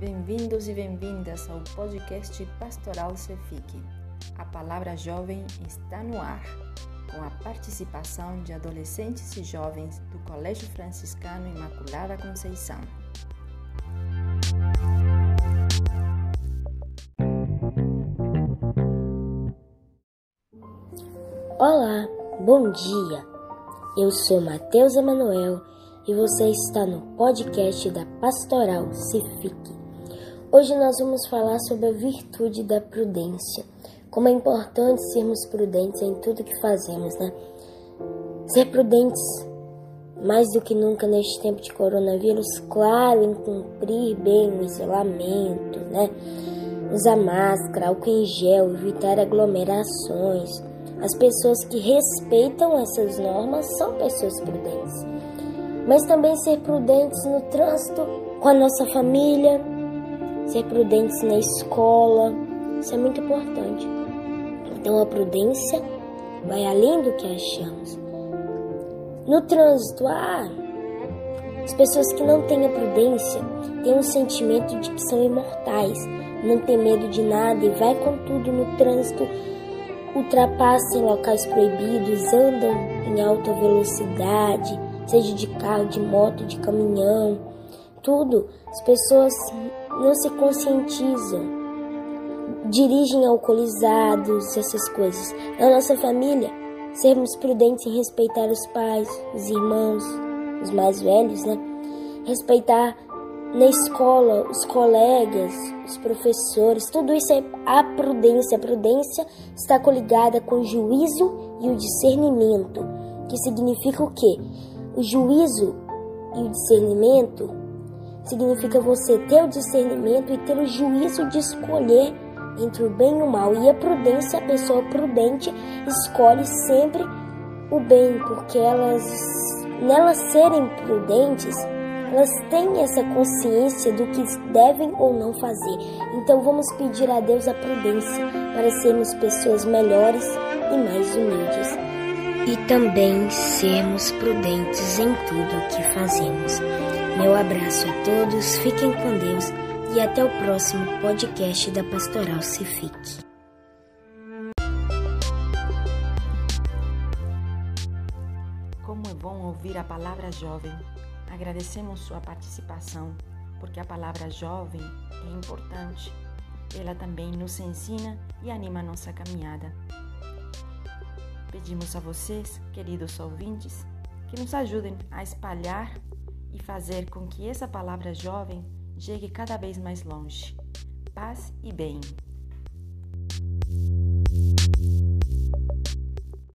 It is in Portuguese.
Bem-vindos e bem-vindas ao podcast Pastoral Cefique. A palavra jovem está no ar, com a participação de adolescentes e jovens do Colégio Franciscano Imaculada Conceição. Olá, bom dia. Eu sou Matheus Emanuel e você está no podcast da Pastoral Cefique. Hoje nós vamos falar sobre a virtude da prudência. Como é importante sermos prudentes em tudo que fazemos, né? Ser prudentes mais do que nunca neste tempo de coronavírus, claro, em cumprir bem o isolamento, né? Usar máscara, álcool em gel, evitar aglomerações. As pessoas que respeitam essas normas são pessoas prudentes. Mas também ser prudentes no trânsito com a nossa família, ser prudentes na escola, isso é muito importante. Então a prudência vai além do que achamos. No trânsito, ah, as pessoas que não têm a prudência têm um sentimento de que são imortais, não tem medo de nada e vai com tudo no trânsito, ultrapassam locais proibidos, andam em alta velocidade, seja de carro, de moto, de caminhão, tudo. As pessoas não se conscientizam, dirigem alcoolizados, essas coisas. Na nossa família, sermos prudentes em respeitar os pais, os irmãos, os mais velhos, né? Respeitar na escola os colegas, os professores, tudo isso é a prudência. A prudência está coligada com o juízo e o discernimento, que significa o quê? O juízo e o discernimento significa você ter o discernimento e ter o juízo de escolher entre o bem e o mal. E a prudência, a pessoa prudente escolhe sempre o bem, porque elas, nelas serem prudentes, elas têm essa consciência do que devem ou não fazer. Então vamos pedir a Deus a prudência para sermos pessoas melhores e mais humildes. E também sermos prudentes em tudo o que fazemos. Meu abraço a todos, fiquem com Deus e até o próximo podcast da Pastoral Cifique. Como é bom ouvir a palavra jovem. Agradecemos sua participação, porque a palavra jovem é importante. Ela também nos ensina e anima a nossa caminhada. Pedimos a vocês, queridos ouvintes, que nos ajudem a espalhar e fazer com que essa palavra jovem chegue cada vez mais longe. Paz e bem.